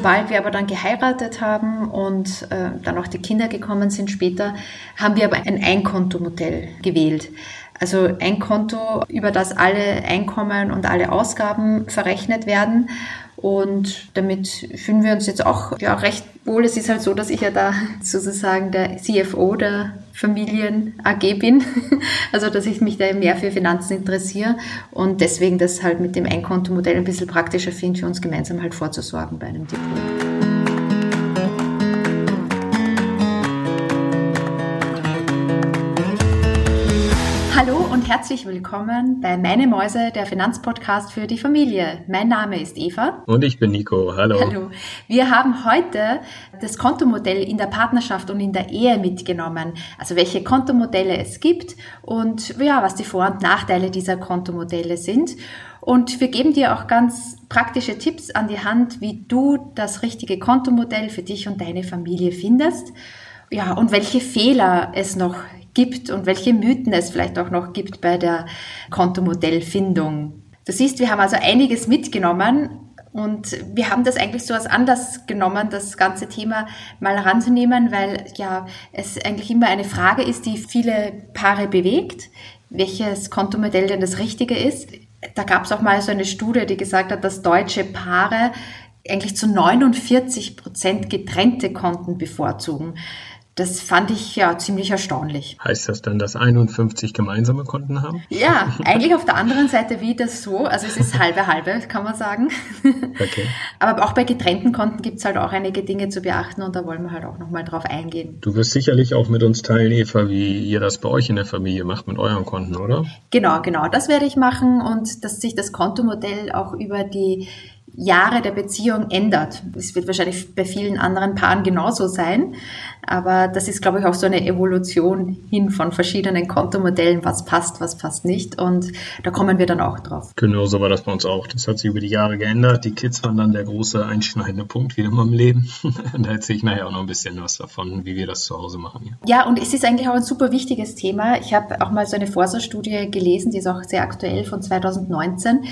sobald wir aber dann geheiratet haben und äh, dann auch die Kinder gekommen sind später, haben wir aber ein Einkontomodell gewählt. Also ein Konto, über das alle Einkommen und alle Ausgaben verrechnet werden. Und damit fühlen wir uns jetzt auch ja, recht wohl. Es ist halt so, dass ich ja da sozusagen der CFO der Familien AG bin. Also, dass ich mich da mehr für Finanzen interessiere und deswegen das halt mit dem Einkontomodell ein bisschen praktischer finde, für uns gemeinsam halt vorzusorgen bei einem Depot. Herzlich willkommen bei Meine Mäuse, der Finanzpodcast für die Familie. Mein Name ist Eva. Und ich bin Nico. Hallo. Hallo. Wir haben heute das Kontomodell in der Partnerschaft und in der Ehe mitgenommen. Also welche Kontomodelle es gibt und ja, was die Vor- und Nachteile dieser Kontomodelle sind. Und wir geben dir auch ganz praktische Tipps an die Hand, wie du das richtige Kontomodell für dich und deine Familie findest. Ja, und welche Fehler es noch gibt und welche Mythen es vielleicht auch noch gibt bei der Kontomodellfindung. Du siehst, wir haben also einiges mitgenommen und wir haben das eigentlich so als Anlass genommen, das ganze Thema mal heranzunehmen, weil ja es eigentlich immer eine Frage ist, die viele Paare bewegt, welches Kontomodell denn das Richtige ist. Da gab es auch mal so eine Studie, die gesagt hat, dass deutsche Paare eigentlich zu 49 Prozent getrennte Konten bevorzugen. Das fand ich ja ziemlich erstaunlich. Heißt das dann, dass 51 gemeinsame Konten haben? Ja, eigentlich auf der anderen Seite wie das so. Also es ist halbe halbe, kann man sagen. Okay. Aber auch bei getrennten Konten gibt es halt auch einige Dinge zu beachten und da wollen wir halt auch nochmal drauf eingehen. Du wirst sicherlich auch mit uns teilen, Eva, wie ihr das bei euch in der Familie macht mit euren Konten, oder? Genau, genau. Das werde ich machen und dass sich das Kontomodell auch über die Jahre der Beziehung ändert. Es wird wahrscheinlich bei vielen anderen Paaren genauso sein, aber das ist, glaube ich, auch so eine Evolution hin von verschiedenen Kontomodellen, was passt, was passt nicht und da kommen wir dann auch drauf. Genau, so war das bei uns auch. Das hat sich über die Jahre geändert. Die Kids waren dann der große einschneidende Punkt wie immer im Leben. Und da erzähle ich nachher auch noch ein bisschen was davon, wie wir das zu Hause machen. Ja, ja und es ist eigentlich auch ein super wichtiges Thema. Ich habe auch mal so eine Forsa-Studie gelesen, die ist auch sehr aktuell von 2019,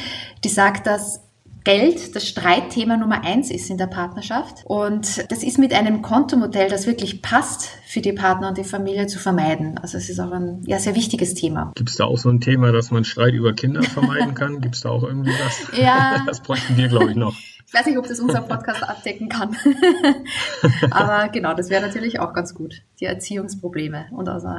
die sagt, dass Geld das Streitthema Nummer eins ist in der Partnerschaft. Und das ist mit einem Kontomodell, das wirklich passt für die Partner und die Familie, zu vermeiden. Also es ist auch ein ja, sehr wichtiges Thema. Gibt es da auch so ein Thema, dass man Streit über Kinder vermeiden kann? Gibt es da auch irgendwie was? Ja. Das bräuchten wir, glaube ich, noch. Ich weiß nicht, ob das unser Podcast abdecken kann. aber genau, das wäre natürlich auch ganz gut. Die Erziehungsprobleme und also.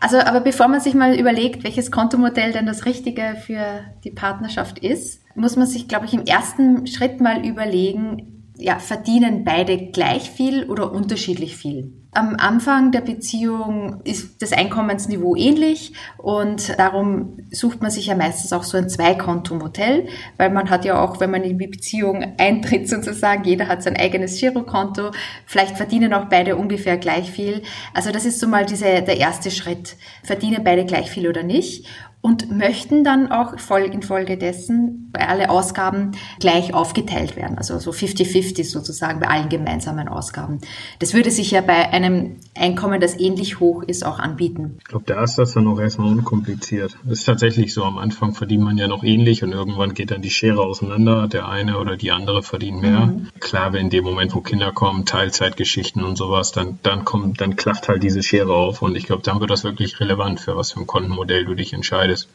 Also, aber bevor man sich mal überlegt, welches Kontomodell denn das Richtige für die Partnerschaft ist, muss man sich, glaube ich, im ersten Schritt mal überlegen, ja, verdienen beide gleich viel oder unterschiedlich viel? Am Anfang der Beziehung ist das Einkommensniveau ähnlich und darum sucht man sich ja meistens auch so ein Zweikontomodell, weil man hat ja auch, wenn man in die Beziehung eintritt sozusagen, jeder hat sein eigenes Girokonto, vielleicht verdienen auch beide ungefähr gleich viel. Also das ist so mal diese, der erste Schritt. Verdienen beide gleich viel oder nicht? Und möchten dann auch infolgedessen alle Ausgaben gleich aufgeteilt werden, also so 50-50 sozusagen bei allen gemeinsamen Ausgaben. Das würde sich ja bei einem Einkommen, das ähnlich hoch ist, auch anbieten. Ich glaube, da ist das dann auch erstmal unkompliziert. Das ist tatsächlich so, am Anfang verdient man ja noch ähnlich und irgendwann geht dann die Schere auseinander. Der eine oder die andere verdient mehr. Mhm. Klar, wenn in dem Moment, wo Kinder kommen, Teilzeitgeschichten und sowas, dann, dann kommt, dann klafft halt diese Schere auf und ich glaube, dann wird das wirklich relevant, für was für ein Kontenmodell du dich entscheidest.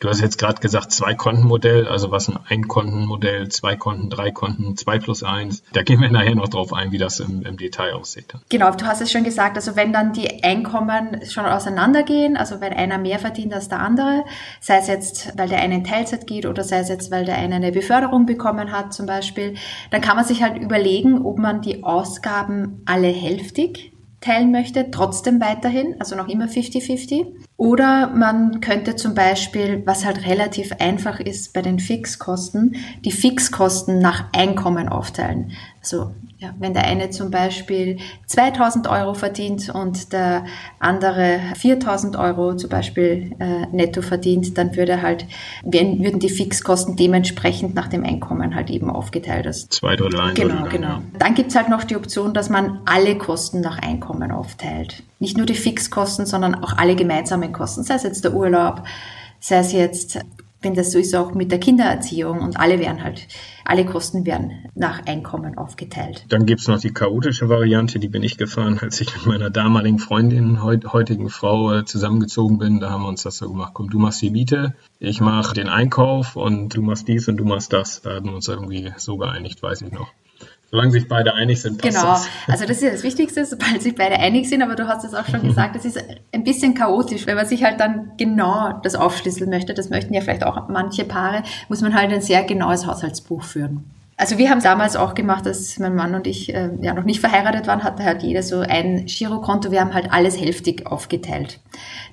Du hast jetzt gerade gesagt, zwei Kontenmodell, also was ein Ein-Konten-Modell, zwei Konten, drei Konten, zwei plus eins. Da gehen wir nachher noch drauf ein, wie das im, im Detail aussieht. Genau, du hast es schon gesagt, also wenn dann die Einkommen schon auseinandergehen, also wenn einer mehr verdient als der andere, sei es jetzt, weil der eine in Teilzeit geht oder sei es jetzt, weil der eine eine Beförderung bekommen hat zum Beispiel, dann kann man sich halt überlegen, ob man die Ausgaben alle hälftig teilen möchte, trotzdem weiterhin, also noch immer 50-50. Oder man könnte zum Beispiel, was halt relativ einfach ist bei den Fixkosten, die Fixkosten nach Einkommen aufteilen. Also ja, wenn der eine zum Beispiel 2000 Euro verdient und der andere 4000 Euro zum Beispiel äh, netto verdient, dann würde halt, würden die Fixkosten dementsprechend nach dem Einkommen halt eben aufgeteilt. Das Zwei Drittel ein Genau, Drittel, genau. Dann gibt's halt noch die Option, dass man alle Kosten nach Einkommen aufteilt. Nicht nur die Fixkosten, sondern auch alle gemeinsamen Kosten, sei es jetzt der Urlaub, sei es jetzt wenn das so ist, auch mit der Kindererziehung und alle werden halt, alle Kosten werden nach Einkommen aufgeteilt. Dann gibt es noch die chaotische Variante, die bin ich gefahren, als ich mit meiner damaligen Freundin, heutigen Frau äh, zusammengezogen bin. Da haben wir uns das so gemacht, komm, du machst die Miete, ich mache den Einkauf und du machst dies und du machst das. Da haben wir uns irgendwie so geeinigt, weiß ich noch. Solange sich beide einig sind, passt Genau, das. also das ist ja das Wichtigste, sobald sich beide einig sind, aber du hast es auch schon gesagt, es ist ein bisschen chaotisch, wenn man sich halt dann genau das aufschlüsseln möchte, das möchten ja vielleicht auch manche Paare, muss man halt ein sehr genaues Haushaltsbuch führen. Also wir haben damals auch gemacht, dass mein Mann und ich äh, ja noch nicht verheiratet waren, hatte halt jeder so ein Girokonto. Wir haben halt alles hälftig aufgeteilt.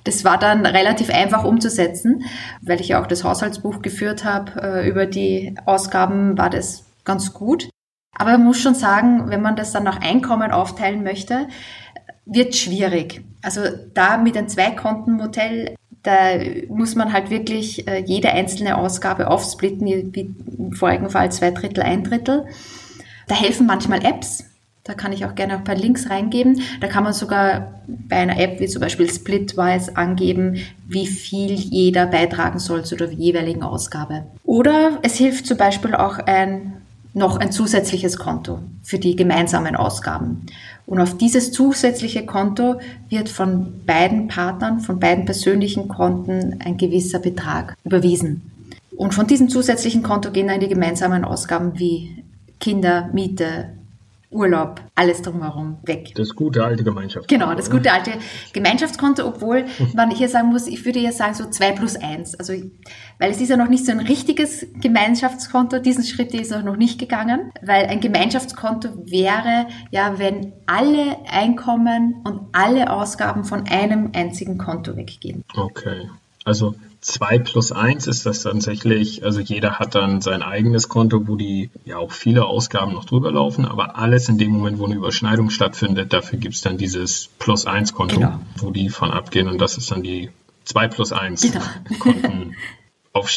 Das war dann relativ einfach umzusetzen, weil ich ja auch das Haushaltsbuch geführt habe. Äh, über die Ausgaben war das ganz gut. Aber man muss schon sagen, wenn man das dann nach Einkommen aufteilen möchte, wird schwierig. Also da mit einem Zweikontenmodell, da muss man halt wirklich äh, jede einzelne Ausgabe aufsplitten, wie im vorigen Fall zwei Drittel, ein Drittel. Da helfen manchmal Apps. Da kann ich auch gerne ein paar Links reingeben. Da kann man sogar bei einer App wie zum Beispiel Splitwise angeben, wie viel jeder beitragen soll zu der jeweiligen Ausgabe. Oder es hilft zum Beispiel auch ein noch ein zusätzliches Konto für die gemeinsamen Ausgaben. Und auf dieses zusätzliche Konto wird von beiden Partnern, von beiden persönlichen Konten ein gewisser Betrag überwiesen. Und von diesem zusätzlichen Konto gehen dann die gemeinsamen Ausgaben wie Kinder, Miete, Urlaub, alles drumherum weg. Das gute alte Gemeinschaftskonto. Genau, das gute alte Gemeinschaftskonto, obwohl man hier sagen muss, ich würde ja sagen so zwei plus eins. Also, weil es ist ja noch nicht so ein richtiges Gemeinschaftskonto, diesen Schritt ist auch noch nicht gegangen, weil ein Gemeinschaftskonto wäre ja, wenn alle Einkommen und alle Ausgaben von einem einzigen Konto weggehen. Okay. Also 2 plus 1 ist das tatsächlich, also jeder hat dann sein eigenes Konto, wo die ja auch viele Ausgaben noch drüber laufen, aber alles in dem Moment, wo eine Überschneidung stattfindet, dafür gibt es dann dieses plus 1 Konto, genau. wo die von abgehen und das ist dann die 2 plus 1 genau. Konten.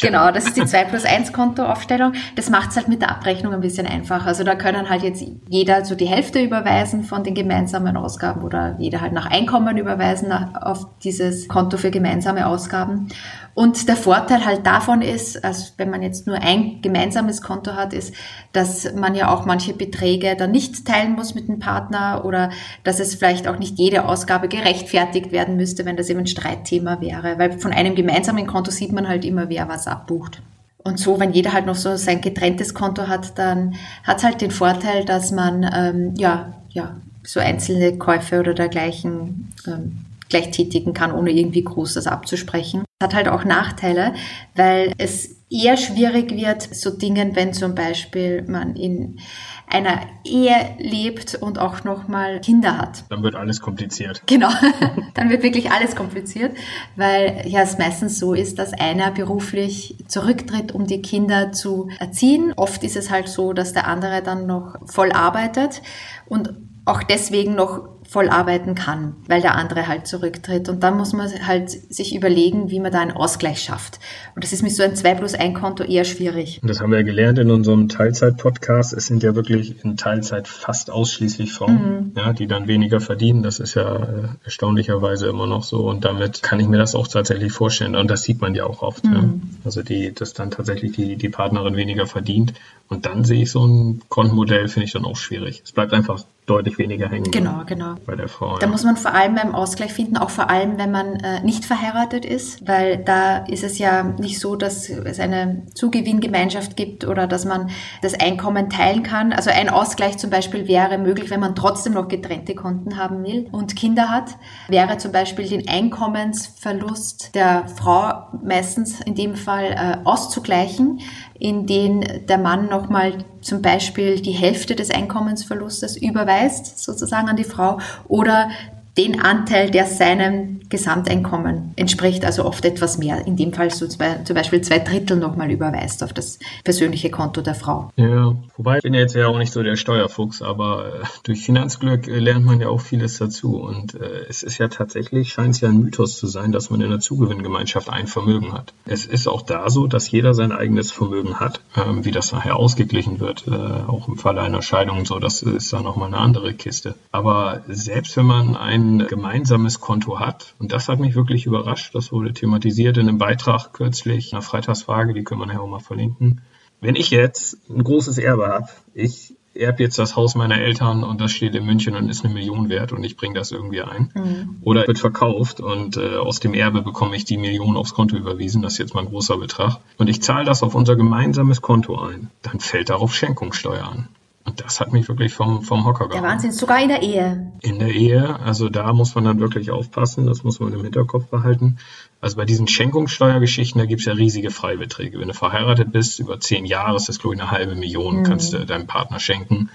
Genau, das ist die 2 plus 1 Kontoaufstellung. Das macht es halt mit der Abrechnung ein bisschen einfacher. Also da können halt jetzt jeder so die Hälfte überweisen von den gemeinsamen Ausgaben oder jeder halt nach Einkommen überweisen auf dieses Konto für gemeinsame Ausgaben. Und der Vorteil halt davon ist, also wenn man jetzt nur ein gemeinsames Konto hat, ist, dass man ja auch manche Beträge dann nicht teilen muss mit dem Partner oder dass es vielleicht auch nicht jede Ausgabe gerechtfertigt werden müsste, wenn das eben ein Streitthema wäre. Weil von einem gemeinsamen Konto sieht man halt immer, wer was abbucht. Und so, wenn jeder halt noch so sein getrenntes Konto hat, dann hat es halt den Vorteil, dass man ähm, ja, ja, so einzelne Käufe oder dergleichen ähm, gleich tätigen kann, ohne irgendwie groß das abzusprechen. Hat halt auch Nachteile, weil es eher schwierig wird, so Dingen, wenn zum Beispiel man in einer Ehe lebt und auch nochmal Kinder hat. Dann wird alles kompliziert. Genau, dann wird wirklich alles kompliziert, weil ja es meistens so ist, dass einer beruflich zurücktritt, um die Kinder zu erziehen. Oft ist es halt so, dass der andere dann noch voll arbeitet und auch deswegen noch voll arbeiten kann, weil der andere halt zurücktritt. Und dann muss man halt sich überlegen, wie man da einen Ausgleich schafft. Und das ist mit so einem 2 plus 1 Konto eher schwierig. Und das haben wir ja gelernt in unserem Teilzeit-Podcast. Es sind ja wirklich in Teilzeit fast ausschließlich Frauen, mhm. ja, die dann weniger verdienen. Das ist ja äh, erstaunlicherweise immer noch so. Und damit kann ich mir das auch tatsächlich vorstellen. Und das sieht man ja auch oft. Mhm. Ja. Also die, dass dann tatsächlich die, die Partnerin weniger verdient. Und dann sehe ich so ein Kontenmodell, finde ich dann auch schwierig. Es bleibt einfach deutlich weniger hängen. Genau, genau. Bei der Frau. Da ja. muss man vor allem beim Ausgleich finden, auch vor allem, wenn man äh, nicht verheiratet ist, weil da ist es ja nicht so, dass es eine Zugewinngemeinschaft gibt oder dass man das Einkommen teilen kann. Also ein Ausgleich zum Beispiel wäre möglich, wenn man trotzdem noch getrennte Konten haben will und Kinder hat, wäre zum Beispiel den Einkommensverlust der Frau meistens in dem Fall äh, auszugleichen, in den der Mann nochmal zum Beispiel die Hälfte des Einkommensverlustes überweist, sozusagen an die Frau, oder den Anteil, der seinem Gesamteinkommen entspricht, also oft etwas mehr. In dem Fall so zwei, zum Beispiel zwei Drittel nochmal überweist auf das persönliche Konto der Frau. Ja, wobei ich bin jetzt ja auch nicht so der Steuerfuchs, aber äh, durch Finanzglück äh, lernt man ja auch vieles dazu. Und äh, es ist ja tatsächlich, scheint es ja ein Mythos zu sein, dass man in einer Zugewinngemeinschaft ein Vermögen hat. Es ist auch da so, dass jeder sein eigenes Vermögen hat. Ähm, wie das nachher ausgeglichen wird, auch im Falle einer Scheidung und so, das ist dann nochmal eine andere Kiste. Aber selbst wenn man ein ein gemeinsames Konto hat, und das hat mich wirklich überrascht, das wurde thematisiert in einem Beitrag kürzlich, einer Freitagsfrage, die können wir nachher auch mal verlinken. Wenn ich jetzt ein großes Erbe habe, ich erbe jetzt das Haus meiner Eltern und das steht in München und ist eine Million wert und ich bringe das irgendwie ein. Mhm. Oder wird verkauft und äh, aus dem Erbe bekomme ich die Million aufs Konto überwiesen, das ist jetzt mal ein großer Betrag. Und ich zahle das auf unser gemeinsames Konto ein. Dann fällt darauf Schenkungssteuer an. Und das hat mich wirklich vom, vom Hocker gehauen. Der Wahnsinn, sogar in der Ehe. In der Ehe, also da muss man dann wirklich aufpassen, das muss man im Hinterkopf behalten. Also bei diesen Schenkungssteuergeschichten, da gibt es ja riesige Freibeträge. Wenn du verheiratet bist, über zehn Jahre ist das, glaube ich, eine halbe Million, mhm. kannst du deinem Partner schenken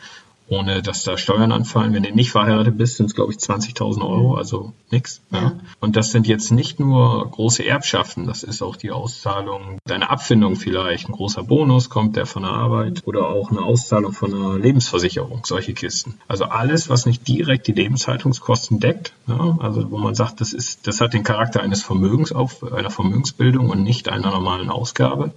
ohne dass da Steuern anfallen. Wenn du nicht verheiratet bist, sind es, glaube ich, 20.000 Euro, mhm. also nix. Ja. ja. Und das sind jetzt nicht nur große Erbschaften, das ist auch die Auszahlung deiner Abfindung vielleicht. Ein großer Bonus kommt der von der Arbeit oder auch eine Auszahlung von einer Lebensversicherung, solche Kisten. Also alles, was nicht direkt die Lebenshaltungskosten deckt, ja, also wo man sagt, das ist, das hat den Charakter eines Vermögens auf, einer Vermögensbildung und nicht einer normalen Ausgabe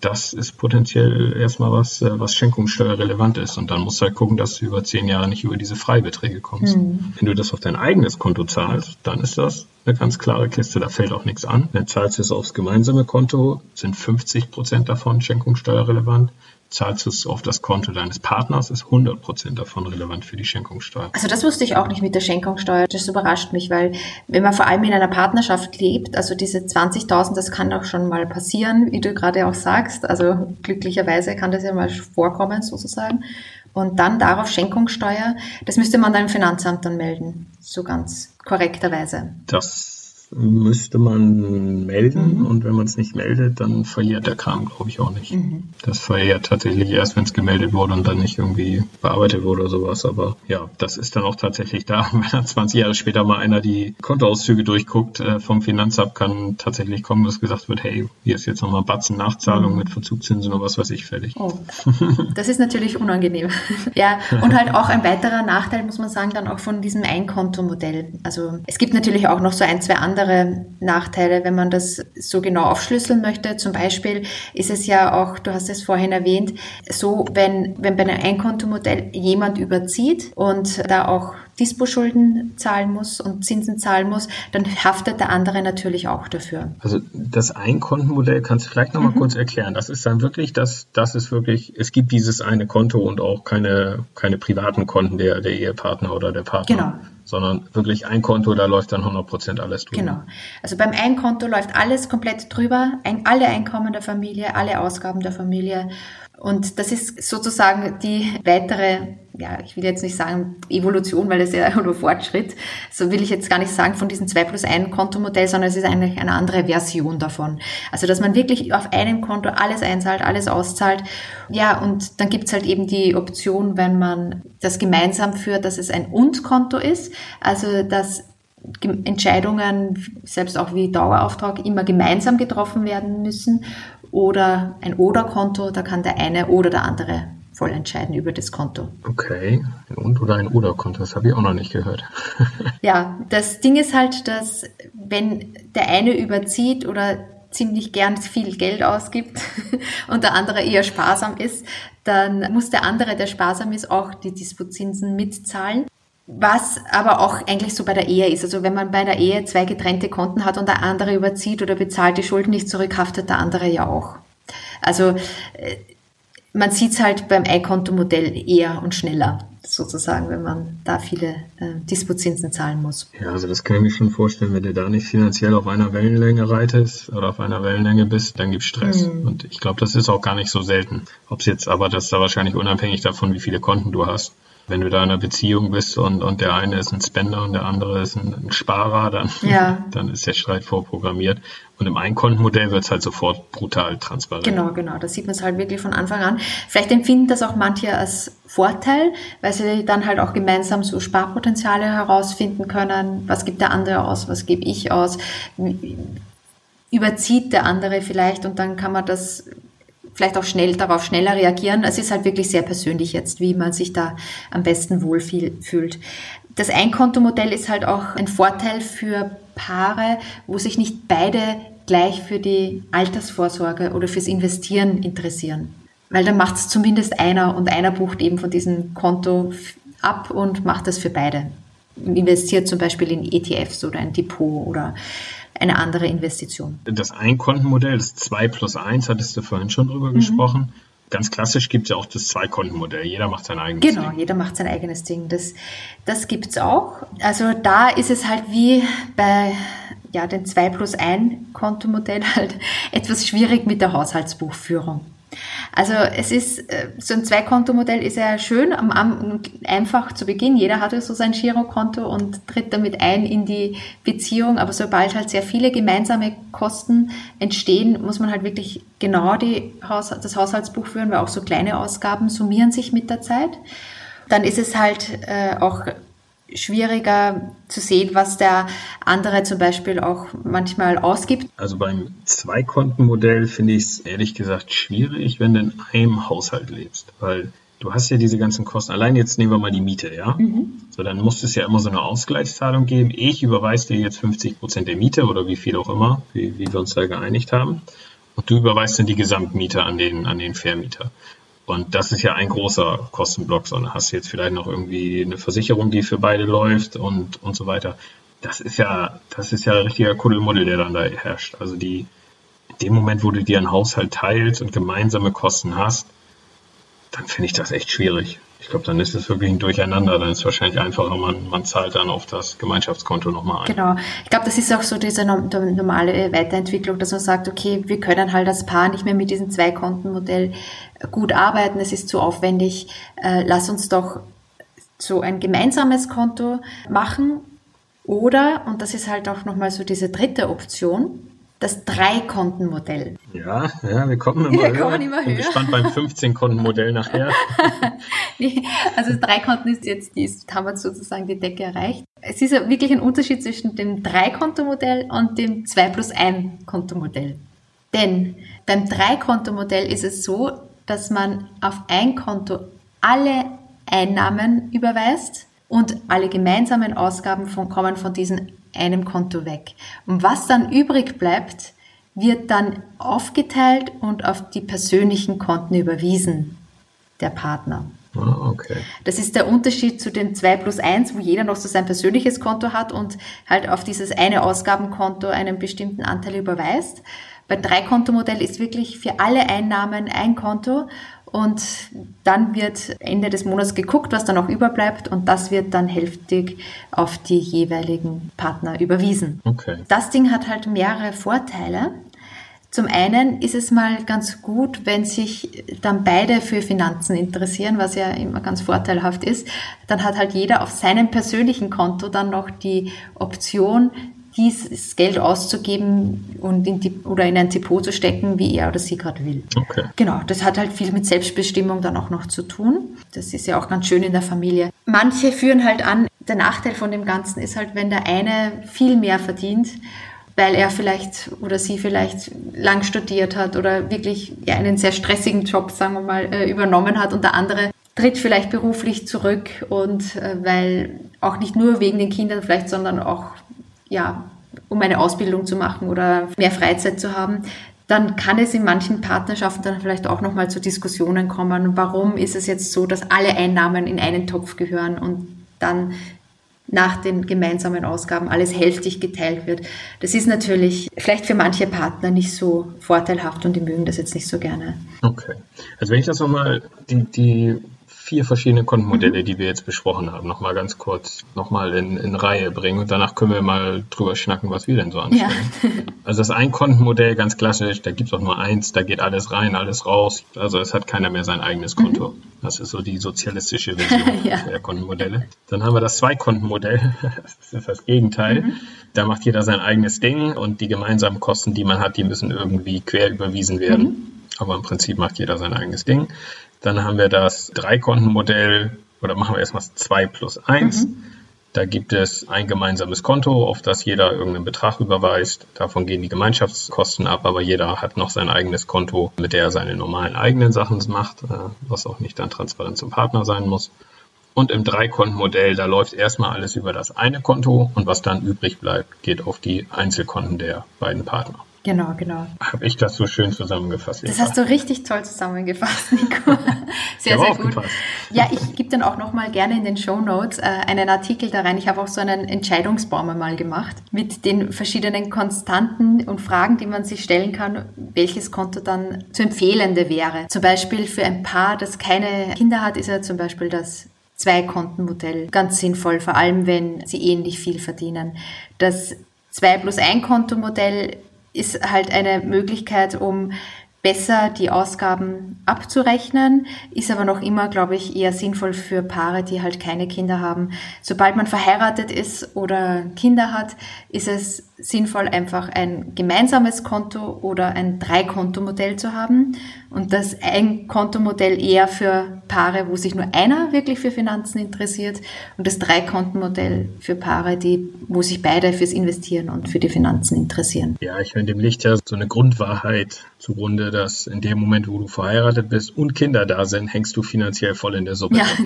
das ist potenziell erstmal was, äh, was schenkungssteuerrelevant ist. Und dann musst du halt gucken, dass du über zehn Jahre nicht über diese Freibeträge kommst. Mhm. Wenn du das auf dein eigenes Konto zahlst, dann ist das eine ganz klare Kiste, da fällt auch nichts an. Dann zahlst du es aufs gemeinsame Konto, sind 50 Prozent davon schenkungssteuerrelevant zahlst du es auf das Konto deines Partners, ist 100% davon relevant für die Schenkungssteuer. Also das wusste ich auch nicht mit der Schenkungssteuer. Das überrascht mich, weil wenn man vor allem in einer Partnerschaft lebt, also diese 20.000, das kann auch schon mal passieren, wie du gerade auch sagst. Also glücklicherweise kann das ja mal vorkommen sozusagen. Und dann darauf Schenkungssteuer, das müsste man dann im Finanzamt dann melden, so ganz korrekterweise. Das müsste man melden mhm. und wenn man es nicht meldet, dann verjährt der Kram, glaube ich, auch nicht. Mhm. Das verjährt tatsächlich erst, wenn es gemeldet wurde und dann nicht irgendwie bearbeitet wurde oder sowas. Aber ja, das ist dann auch tatsächlich da. Wenn dann 20 Jahre später mal einer die Kontoauszüge durchguckt äh, vom Finanzamt, kann tatsächlich kommen, dass gesagt wird, hey, hier ist jetzt nochmal Batzen Nachzahlung mhm. mit Verzugszinsen oder was weiß ich fertig. Oh. Das ist natürlich unangenehm. ja, und halt auch ein weiterer Nachteil, muss man sagen, dann auch von diesem Einkontomodell. Also es gibt natürlich auch noch so ein, zwei andere andere Nachteile, wenn man das so genau aufschlüsseln möchte. Zum Beispiel ist es ja auch, du hast es vorhin erwähnt, so, wenn, wenn bei einem Einkontomodell jemand überzieht und da auch Dispo-Schulden zahlen muss und Zinsen zahlen muss, dann haftet der andere natürlich auch dafür. Also das Einkontenmodell kannst du vielleicht nochmal mhm. kurz erklären. Das ist dann wirklich, das, das ist wirklich, es gibt dieses eine Konto und auch keine, keine privaten Konten der, der Ehepartner oder der Partner. Genau sondern wirklich ein Konto, da läuft dann 100% alles drüber. Genau. Also beim Einkonto läuft alles komplett drüber, ein, alle Einkommen der Familie, alle Ausgaben der Familie und das ist sozusagen die weitere, ja, ich will jetzt nicht sagen Evolution, weil das ja nur Fortschritt, so will ich jetzt gar nicht sagen von diesem 2 plus 1 Kontomodell, sondern es ist eigentlich eine andere Version davon. Also, dass man wirklich auf einem Konto alles einzahlt, alles auszahlt. Ja, und dann gibt's halt eben die Option, wenn man das gemeinsam führt, dass es ein Und-Konto ist, also dass Entscheidungen, selbst auch wie Dauerauftrag, immer gemeinsam getroffen werden müssen oder ein Oder-Konto, da kann der eine oder der andere voll entscheiden über das Konto. Okay, ein Und- oder ein Oder-Konto, das habe ich auch noch nicht gehört. ja, das Ding ist halt, dass wenn der eine überzieht oder ziemlich gern viel Geld ausgibt und der andere eher sparsam ist, dann muss der andere, der sparsam ist, auch die Dispozinsen mitzahlen. Was aber auch eigentlich so bei der Ehe ist. Also wenn man bei der Ehe zwei getrennte Konten hat und der andere überzieht oder bezahlt die Schulden nicht zurück, haftet der andere ja auch. Also äh, man sieht es halt beim Einkontomodell eher und schneller sozusagen, wenn man da viele äh, Dispozinsen zahlen muss. Ja, also das kann ich mir schon vorstellen, wenn du da nicht finanziell auf einer Wellenlänge reitest oder auf einer Wellenlänge bist, dann gibt es Stress. Mhm. Und ich glaube, das ist auch gar nicht so selten. Ob es jetzt, aber das ist da wahrscheinlich unabhängig davon, wie viele Konten du hast. Wenn du da in einer Beziehung bist und, und der eine ist ein Spender und der andere ist ein, ein Sparer, dann, ja. dann ist der Streit vorprogrammiert. Und im Einkontenmodell wird es halt sofort brutal transparent. Genau, genau. Da sieht man es halt wirklich von Anfang an. Vielleicht empfinden das auch manche als Vorteil, weil sie dann halt auch gemeinsam so Sparpotenziale herausfinden können. Was gibt der andere aus? Was gebe ich aus? Überzieht der andere vielleicht und dann kann man das vielleicht auch schnell darauf schneller reagieren. Es ist halt wirklich sehr persönlich jetzt, wie man sich da am besten wohlfühlt. Das Einkontomodell ist halt auch ein Vorteil für Paare, wo sich nicht beide gleich für die Altersvorsorge oder fürs Investieren interessieren. Weil dann macht es zumindest einer und einer bucht eben von diesem Konto ab und macht das für beide. Investiert zum Beispiel in ETFs oder ein Depot oder eine andere Investition. Das Einkontenmodell, das 2 plus 1, hattest du vorhin schon drüber mhm. gesprochen. Ganz klassisch gibt es ja auch das Zweikontenmodell. Jeder macht sein eigenes genau, Ding. Genau, jeder macht sein eigenes Ding. Das, das gibt es auch. Also da ist es halt wie bei ja, den 2 plus 1 Kontomodell halt etwas schwierig mit der Haushaltsbuchführung. Also es ist, äh, so ein Zweikontomodell ist ja schön, am, am, einfach zu Beginn. Jeder hat ja so sein Girokonto und tritt damit ein in die Beziehung. Aber sobald halt sehr viele gemeinsame Kosten entstehen, muss man halt wirklich genau die das Haushaltsbuch führen, weil auch so kleine Ausgaben summieren sich mit der Zeit. Dann ist es halt äh, auch schwieriger zu sehen, was der andere zum Beispiel auch manchmal ausgibt. Also beim Zweikontenmodell finde ich es ehrlich gesagt schwierig, wenn du in einem Haushalt lebst, weil du hast ja diese ganzen Kosten. Allein jetzt nehmen wir mal die Miete, ja? Mhm. So, dann muss es ja immer so eine Ausgleichszahlung geben. Ich überweise dir jetzt 50 Prozent der Miete oder wie viel auch immer, wie, wie wir uns da geeinigt haben. Und du überweist dann die Gesamtmiete an den, an den Vermieter. Und das ist ja ein großer Kostenblock, sondern hast jetzt vielleicht noch irgendwie eine Versicherung, die für beide läuft und, und so weiter. Das ist ja, das ist ja ein richtiger Kuddelmuddel, der dann da herrscht. Also die, in dem Moment, wo du dir einen Haushalt teilst und gemeinsame Kosten hast, dann finde ich das echt schwierig. Ich glaube, dann ist es wirklich ein Durcheinander. Dann ist es wahrscheinlich einfacher, man, man zahlt dann auf das Gemeinschaftskonto nochmal ein. Genau. Ich glaube, das ist auch so diese normale Weiterentwicklung, dass man sagt, okay, wir können halt als Paar nicht mehr mit diesem Zweikontenmodell gut arbeiten, es ist zu aufwendig. Äh, lass uns doch so ein gemeinsames Konto machen. Oder, und das ist halt auch nochmal so diese dritte Option, das Drei-Konten-Modell. Ja, ja, wir kommen immer wir höher. Kommen immer höher. Bin gespannt beim 15-Konten-Modell nachher. nee, also drei Konten ist jetzt, die ist, haben wir sozusagen die Decke erreicht. Es ist ja wirklich ein Unterschied zwischen dem Drei-Konto-Modell und dem 2 plus 1 Konto-Modell. Denn beim Drei-Konto-Modell ist es so, dass man auf ein Konto alle Einnahmen überweist und alle gemeinsamen Ausgaben von, kommen von diesen einem Konto weg. Und was dann übrig bleibt, wird dann aufgeteilt und auf die persönlichen Konten überwiesen, der Partner. Ah, okay. Das ist der Unterschied zu den 2 plus 1, wo jeder noch so sein persönliches Konto hat und halt auf dieses eine Ausgabenkonto einen bestimmten Anteil überweist. Bei Drei-Konto-Modell ist wirklich für alle Einnahmen ein Konto und dann wird Ende des Monats geguckt, was dann auch überbleibt und das wird dann hälftig auf die jeweiligen Partner überwiesen. Okay. Das Ding hat halt mehrere Vorteile. Zum einen ist es mal ganz gut, wenn sich dann beide für Finanzen interessieren, was ja immer ganz vorteilhaft ist. Dann hat halt jeder auf seinem persönlichen Konto dann noch die Option, dieses Geld auszugeben und in die, oder in ein Depot zu stecken, wie er oder sie gerade will. Okay. Genau, das hat halt viel mit Selbstbestimmung dann auch noch zu tun. Das ist ja auch ganz schön in der Familie. Manche führen halt an, der Nachteil von dem Ganzen ist halt, wenn der eine viel mehr verdient, weil er vielleicht oder sie vielleicht lang studiert hat oder wirklich einen sehr stressigen Job, sagen wir mal, äh, übernommen hat und der andere tritt vielleicht beruflich zurück und äh, weil auch nicht nur wegen den Kindern vielleicht, sondern auch ja, um eine Ausbildung zu machen oder mehr Freizeit zu haben, dann kann es in manchen Partnerschaften dann vielleicht auch nochmal zu Diskussionen kommen. Warum ist es jetzt so, dass alle Einnahmen in einen Topf gehören und dann nach den gemeinsamen Ausgaben alles hälftig geteilt wird. Das ist natürlich vielleicht für manche Partner nicht so vorteilhaft und die mögen das jetzt nicht so gerne. Okay. Also wenn ich das nochmal, die, die vier verschiedene Kontenmodelle, die wir jetzt besprochen haben, nochmal ganz kurz nochmal in, in Reihe bringen und danach können wir mal drüber schnacken, was wir denn so anstellen. Ja. also das Ein-Kontenmodell, ganz klassisch, da gibt es auch nur eins, da geht alles rein, alles raus. Also es hat keiner mehr sein eigenes Konto. Mhm. Das ist so die sozialistische Version ja. der Kontenmodelle. Dann haben wir das Zwei-Kontenmodell, das ist das Gegenteil. Mhm. Da macht jeder sein eigenes Ding und die gemeinsamen Kosten, die man hat, die müssen irgendwie quer überwiesen werden. Mhm. Aber im Prinzip macht jeder sein eigenes Ding. Dann haben wir das Dreikontenmodell oder machen wir erstmal zwei plus eins. Mhm. Da gibt es ein gemeinsames Konto, auf das jeder irgendeinen Betrag überweist. Davon gehen die Gemeinschaftskosten ab, aber jeder hat noch sein eigenes Konto, mit der er seine normalen eigenen Sachen macht, äh, was auch nicht dann transparent zum Partner sein muss. Und im Dreikontenmodell, da läuft erstmal alles über das eine Konto und was dann übrig bleibt, geht auf die Einzelkonten der beiden Partner. Genau, genau. Habe ich das so schön zusammengefasst? Das hast du richtig toll zusammengefasst, Nico. sehr, sehr gut. Ja, ich gebe dann auch nochmal gerne in den Show Notes äh, einen Artikel da rein. Ich habe auch so einen Entscheidungsbaum einmal gemacht mit den verschiedenen Konstanten und Fragen, die man sich stellen kann, welches Konto dann zu empfehlende wäre. Zum Beispiel für ein Paar, das keine Kinder hat, ist ja zum Beispiel das Zwei-Konten-Modell ganz sinnvoll, vor allem wenn sie ähnlich viel verdienen. Das 2 plus 1 Kontomodell ist halt eine Möglichkeit, um besser die Ausgaben abzurechnen, ist aber noch immer, glaube ich, eher sinnvoll für Paare, die halt keine Kinder haben. Sobald man verheiratet ist oder Kinder hat, ist es sinnvoll, einfach ein gemeinsames Konto oder ein Drei-Konto-Modell zu haben. Und das Ein-Konto-Modell eher für Paare, wo sich nur einer wirklich für Finanzen interessiert und das Drei-Konten-Modell für Paare, die, wo sich beide fürs Investieren und für die Finanzen interessieren. Ja, ich finde, dem liegt ja so eine Grundwahrheit zugrunde, dass in dem Moment, wo du verheiratet bist und Kinder da sind, hängst du finanziell voll in der Suppe. Ja.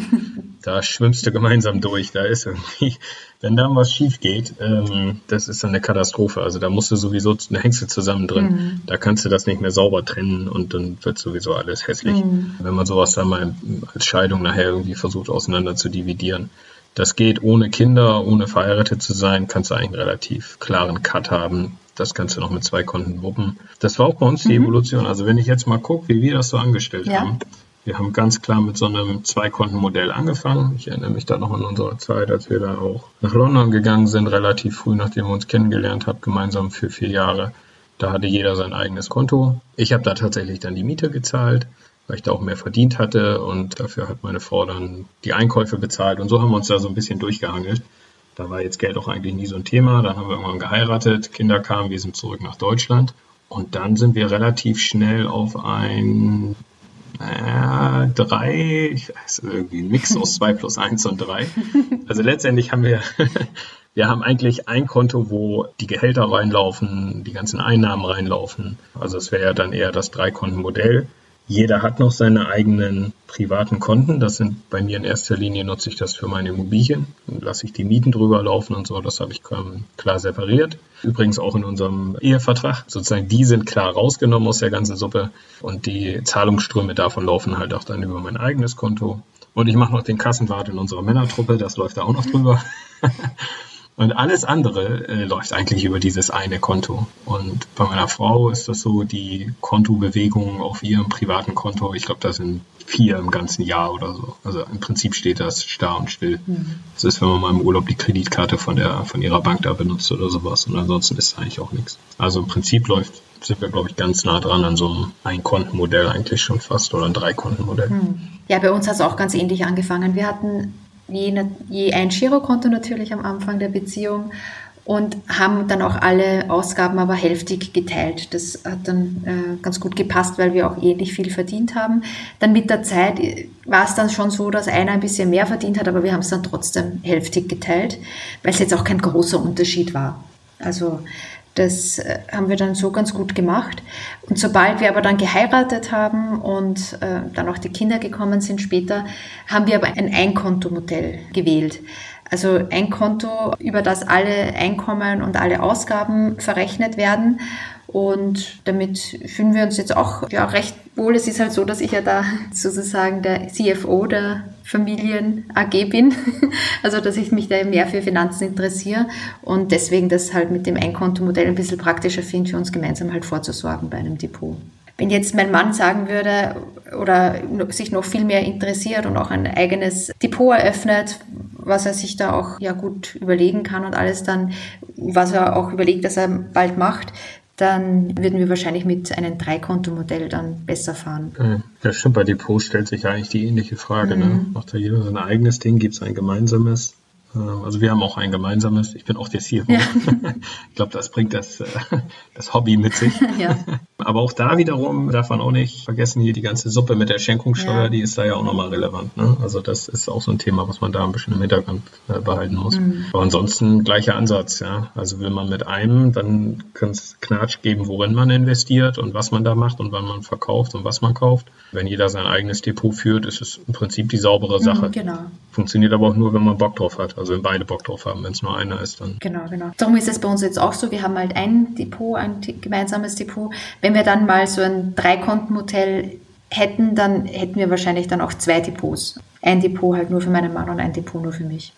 Da schwimmst du gemeinsam durch. Da ist irgendwie, wenn da was schief geht, ähm, das ist dann eine Katastrophe. Also da musst du sowieso, da hängst du zusammen drin. Mhm. Da kannst du das nicht mehr sauber trennen und dann wird sowieso alles hässlich. Mhm. Wenn man sowas dann mal als Scheidung nachher irgendwie versucht auseinander zu dividieren. Das geht ohne Kinder, ohne verheiratet zu sein, kannst du eigentlich einen relativ klaren Cut haben. Das kannst du noch mit zwei Konten wuppen. Das war auch bei uns die mhm. Evolution. Also wenn ich jetzt mal gucke, wie wir das so angestellt ja. haben, wir haben ganz klar mit so einem Zweikontenmodell angefangen. Ich erinnere mich da noch an unsere Zeit, als wir da auch nach London gegangen sind, relativ früh, nachdem wir uns kennengelernt haben, gemeinsam für vier Jahre. Da hatte jeder sein eigenes Konto. Ich habe da tatsächlich dann die Miete gezahlt, weil ich da auch mehr verdient hatte und dafür hat meine Frau dann die Einkäufe bezahlt und so haben wir uns da so ein bisschen durchgehangelt. Da war jetzt Geld auch eigentlich nie so ein Thema. Dann haben wir irgendwann geheiratet, Kinder kamen, wir sind zurück nach Deutschland und dann sind wir relativ schnell auf ein äh, drei, ich weiß, irgendwie ein Mix aus zwei plus eins und drei. Also letztendlich haben wir, wir haben eigentlich ein Konto, wo die Gehälter reinlaufen, die ganzen Einnahmen reinlaufen. Also es wäre ja dann eher das Drei-Konten-Modell. Jeder hat noch seine eigenen privaten Konten. Das sind bei mir in erster Linie nutze ich das für meine Immobilien. Lasse ich die Mieten drüber laufen und so. Das habe ich klar separiert. Übrigens auch in unserem Ehevertrag. Sozusagen die sind klar rausgenommen aus der ganzen Suppe und die Zahlungsströme davon laufen halt auch dann über mein eigenes Konto. Und ich mache noch den Kassenwart in unserer Männertruppe. Das läuft da auch noch drüber. Und alles andere äh, läuft eigentlich über dieses eine Konto. Und bei meiner Frau ist das so, die Kontobewegungen auf ihrem privaten Konto, ich glaube, das sind vier im ganzen Jahr oder so. Also im Prinzip steht das starr und still. Mhm. Das ist, wenn man mal im Urlaub die Kreditkarte von der von ihrer Bank da benutzt oder sowas. Und ansonsten ist eigentlich auch nichts. Also im Prinzip läuft, sind wir, glaube ich, ganz nah dran an so einem Ein-Konten-Modell eigentlich schon fast oder ein Drei-Konten-Modell. Mhm. Ja, bei uns hat es auch ganz ähnlich angefangen. Wir hatten je, je ein Girokonto natürlich am Anfang der Beziehung und haben dann auch alle Ausgaben aber hälftig geteilt. Das hat dann äh, ganz gut gepasst, weil wir auch ähnlich viel verdient haben. Dann mit der Zeit war es dann schon so, dass einer ein bisschen mehr verdient hat, aber wir haben es dann trotzdem hälftig geteilt, weil es jetzt auch kein großer Unterschied war. Also das äh, haben wir dann so ganz gut gemacht. Und sobald wir aber dann geheiratet haben und äh, dann auch die Kinder gekommen sind später, haben wir aber ein Einkontomodell gewählt. Also ein Konto, über das alle Einkommen und alle Ausgaben verrechnet werden. Und damit fühlen wir uns jetzt auch ja, recht wohl. Es ist halt so, dass ich ja da sozusagen der CFO der Familien AG bin. Also, dass ich mich da mehr für Finanzen interessiere und deswegen das halt mit dem Einkontomodell ein bisschen praktischer finde, für uns gemeinsam halt vorzusorgen bei einem Depot. Wenn jetzt mein Mann sagen würde oder sich noch viel mehr interessiert und auch ein eigenes Depot eröffnet, was er sich da auch ja gut überlegen kann und alles dann, was er auch überlegt, dass er bald macht, dann würden wir wahrscheinlich mit einem Dreikontomodell dann besser fahren. Ja, stimmt. Bei Depots stellt sich eigentlich die ähnliche Frage. Ne? Mhm. Ne? Macht da jeder sein eigenes Ding? Gibt es ein gemeinsames? Ähm, also wir haben auch ein gemeinsames, ich bin auch der CFO. Ja. ich glaube, das bringt das, äh, das Hobby mit sich. Ja. Aber auch da wiederum darf man auch nicht vergessen, hier die ganze Suppe mit der Schenkungssteuer, ja. die ist da ja auch nochmal relevant. Ne? Also das ist auch so ein Thema, was man da ein bisschen im Hintergrund äh, behalten muss. Mhm. Aber ansonsten gleicher Ansatz, ja. Also will man mit einem, dann kann es Knatsch geben, worin man investiert und was man da macht und wann man verkauft und was man kauft. Wenn jeder sein eigenes Depot führt, ist es im Prinzip die saubere mhm, Sache. Mhm, genau. Funktioniert aber auch nur, wenn man Bock drauf hat. Also wenn beide Bock drauf haben, wenn es nur einer ist, dann. Genau, genau. Darum ist es bei uns jetzt auch so, wir haben halt ein Depot, ein gemeinsames Depot. Wenn wir dann mal so ein Dreikontenmodell hätten, dann hätten wir wahrscheinlich dann auch zwei Depots. Ein Depot halt nur für meinen Mann und ein Depot nur für mich.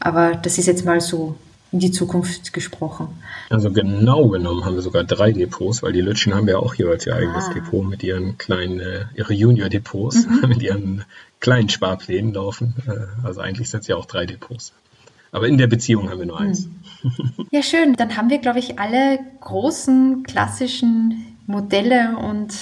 Aber das ist jetzt mal so in die Zukunft gesprochen. Also genau genommen haben wir sogar drei Depots, weil die Lütschen haben ja auch jeweils ihr eigenes ah. Depot mit ihren kleinen, äh, ihre Junior-Depots, mhm. mit ihren kleinen Sparplänen laufen. Äh, also eigentlich sind es ja auch drei Depots. Aber in der Beziehung haben wir nur eins. Mhm. Ja, schön. Dann haben wir, glaube ich, alle großen klassischen Modelle und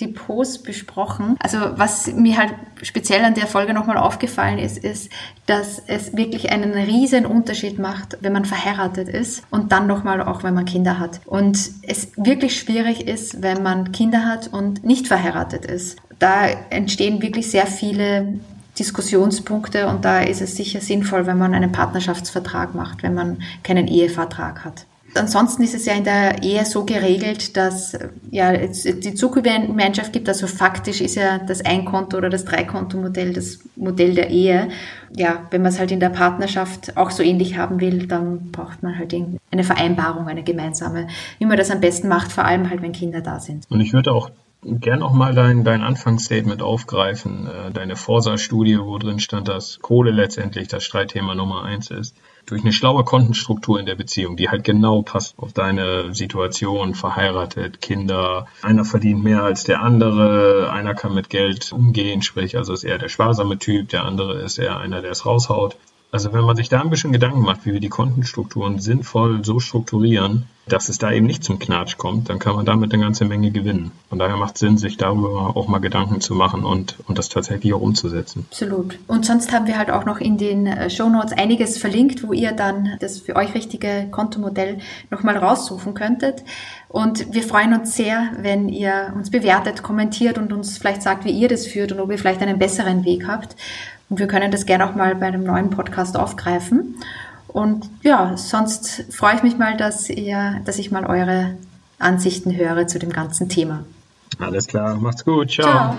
Depots besprochen. Also was mir halt speziell an der Folge nochmal aufgefallen ist, ist, dass es wirklich einen riesen Unterschied macht, wenn man verheiratet ist und dann nochmal auch, wenn man Kinder hat. Und es wirklich schwierig ist, wenn man Kinder hat und nicht verheiratet ist. Da entstehen wirklich sehr viele Diskussionspunkte und da ist es sicher sinnvoll, wenn man einen Partnerschaftsvertrag macht, wenn man keinen Ehevertrag hat. Ansonsten ist es ja in der Ehe so geregelt, dass ja es die Zuggemeinschaft gibt. Also faktisch ist ja das Einkonto oder das Dreikonto-Modell das Modell der Ehe. Ja, wenn man es halt in der Partnerschaft auch so ähnlich haben will, dann braucht man halt eine Vereinbarung, eine gemeinsame, wie man das am besten macht, vor allem halt, wenn Kinder da sind. Und ich würde auch gern auch mal dein, dein Anfangsstatement aufgreifen, äh, deine Forsa-Studie, wo drin stand, dass Kohle letztendlich das Streitthema Nummer eins ist durch eine schlaue Kontenstruktur in der Beziehung, die halt genau passt auf deine Situation, verheiratet, Kinder, einer verdient mehr als der andere, einer kann mit Geld umgehen, sprich, also ist eher der sparsame Typ, der andere ist eher einer, der es raushaut. Also wenn man sich da ein bisschen Gedanken macht, wie wir die Kontenstrukturen sinnvoll so strukturieren, dass es da eben nicht zum Knatsch kommt, dann kann man damit eine ganze Menge gewinnen. Von daher macht es Sinn, sich darüber auch mal Gedanken zu machen und, und das tatsächlich auch umzusetzen. Absolut. Und sonst haben wir halt auch noch in den äh, Show Notes einiges verlinkt, wo ihr dann das für euch richtige Kontomodell nochmal raussuchen könntet. Und wir freuen uns sehr, wenn ihr uns bewertet, kommentiert und uns vielleicht sagt, wie ihr das führt und ob ihr vielleicht einen besseren Weg habt. Und wir können das gerne auch mal bei einem neuen Podcast aufgreifen. Und ja, sonst freue ich mich mal, dass ihr, dass ich mal eure Ansichten höre zu dem ganzen Thema. Alles klar, macht's gut, ciao. ciao.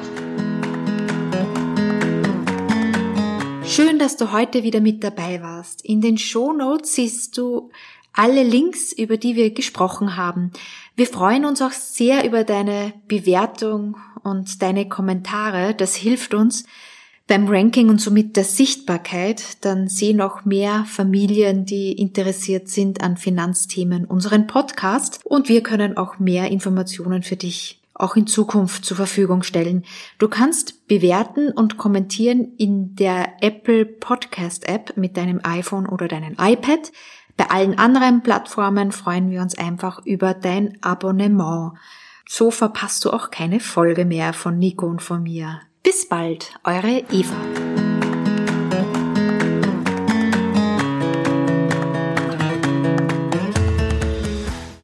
Schön, dass du heute wieder mit dabei warst. In den Show Notes siehst du alle Links, über die wir gesprochen haben. Wir freuen uns auch sehr über deine Bewertung und deine Kommentare. Das hilft uns, beim Ranking und somit der Sichtbarkeit, dann sehen auch mehr Familien, die interessiert sind an Finanzthemen, unseren Podcast und wir können auch mehr Informationen für dich auch in Zukunft zur Verfügung stellen. Du kannst bewerten und kommentieren in der Apple Podcast App mit deinem iPhone oder deinem iPad. Bei allen anderen Plattformen freuen wir uns einfach über dein Abonnement. So verpasst du auch keine Folge mehr von Nico und von mir. Bis bald, eure Eva.